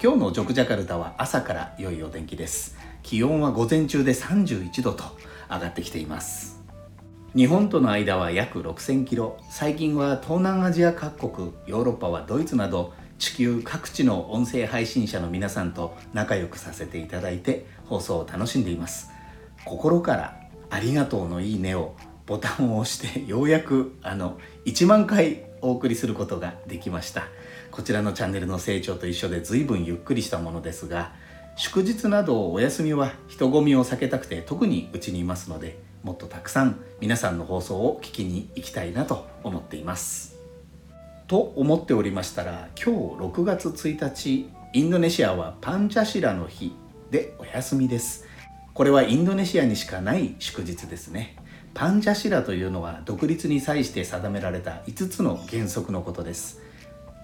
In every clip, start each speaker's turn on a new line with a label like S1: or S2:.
S1: 今日のジョクジャカルタは朝から良いお天気です。気温は午前中で31度と上がってきています。日本との間は約6000キロ。最近は東南アジア各国ヨーロッパはドイツなど地球各地の音声配信者の皆さんと仲良くさせていただいて放送を楽しんでいます。心からありがとうのいいねをボタンを押してようやくあの1万回お送りすることができました。こちらのチャンネルの成長と一緒で随分ゆっくりしたものですが祝日などお休みは人混みを避けたくて特にうちにいますのでもっとたくさん皆さんの放送を聞きに行きたいなと思っています。と思っておりましたら今日6月1日インドネシアはパンチャシラの日でお休みです。これはインドネシアにしかない祝日ですね。パンチャシラというのは独立に際して定められた5つの原則のことです。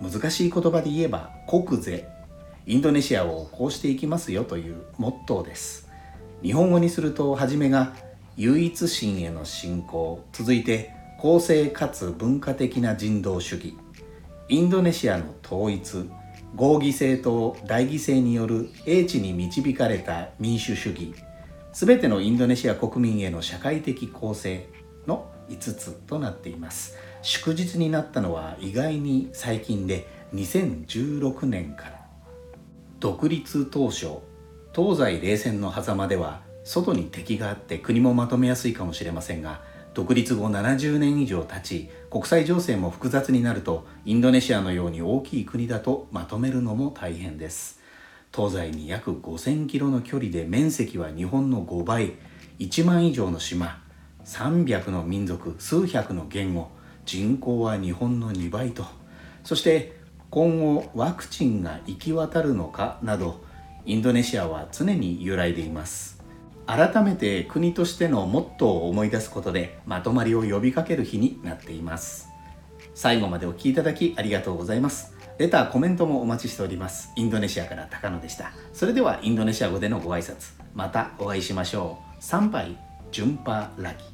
S1: 難しい言葉で言えば国是インドネシアをこうしていきますよというモットーです。日本語にすると初めが唯一心への信仰。続いて公正かつ文化的な人道主義。インドネシアの統一。合議制と大犠牲による英知に導かれた民主主義。すべてのインドネシア国民への社会的公正の5つとなっています。祝日になったのは意外に最近で2016年から。独立当初東西冷戦の狭間では外に敵があって国もまとめやすいかもしれませんが独立後70年以上経ち国際情勢も複雑になるとインドネシアのように大きい国だとまとめるのも大変です。東西に約5000キロの距離で面積は日本の5倍。1万以上の島。300の民族。数百の言語。人口は日本の2倍と。そして今後ワクチンが行き渡るのかなどインドネシアは常に揺らいでいます。改めて国としてのモットーを思い出すことでまとまりを呼びかける日になっています。最後までお聴きいただきありがとうございます。レターコメントもお待ちしております。インドネシアから高野でした。それではインドネシア語でのご挨拶。またお会いしましょう。参拝順波ラギ。